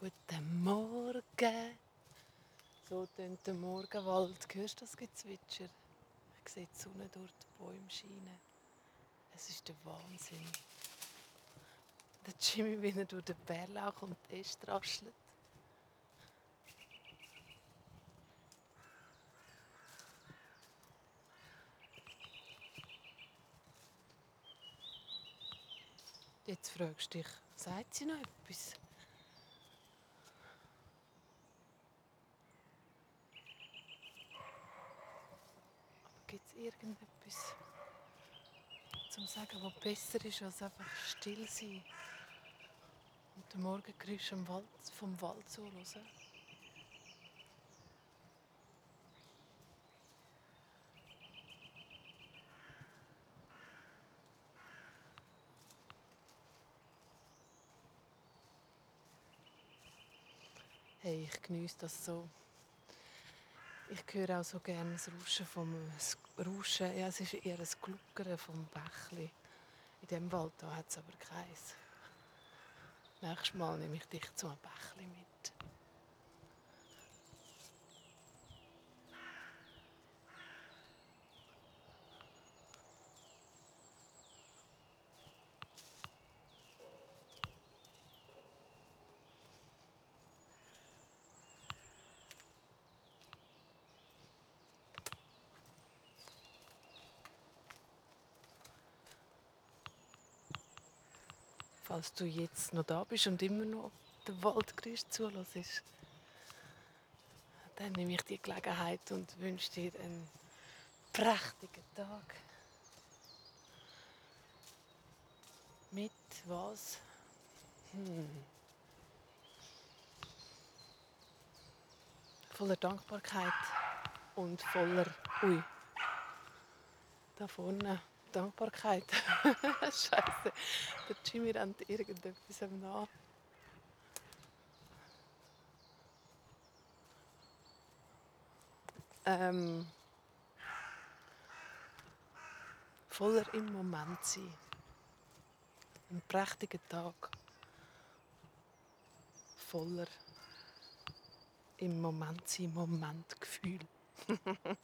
Guten Morgen. So tönt der Morgenwald. Hörst du das Gezwitscher? Man sieht die Sonne durch die Bäume scheinen. Es ist der Wahnsinn. Der Jimmy, wie er durch den Bärlauch und die Äste raschelt. Jetzt fragst du dich, sagt sie noch etwas? Gibt es irgendetwas zum Sagen, was besser ist, als einfach still sein und den Morgengeräusch vom Wald, vom Wald zuhören? Hey, ich genieße das so. Ich höre auch so gerne das Rauschen vom das Rauschen. Ja, es ist eher ein Gluckern vom Bächli. In diesem Wald hat es aber keins. Nächstes Mal nehme ich dich zu einem Bächli mit. Falls du jetzt noch da bist und immer noch den Waldgeräusch zulässt, dann nehme ich die Gelegenheit und wünsche dir einen prächtigen Tag. Mit was? Hm. Voller Dankbarkeit und voller. Ui. Da vorne. Dankbarkeit. Scheiße. Der Jimmy rennt irgendetwas nach. Ähm, voller im Moment sein. Ein prächtiger Tag. Voller im Moment sein, Momentgefühl.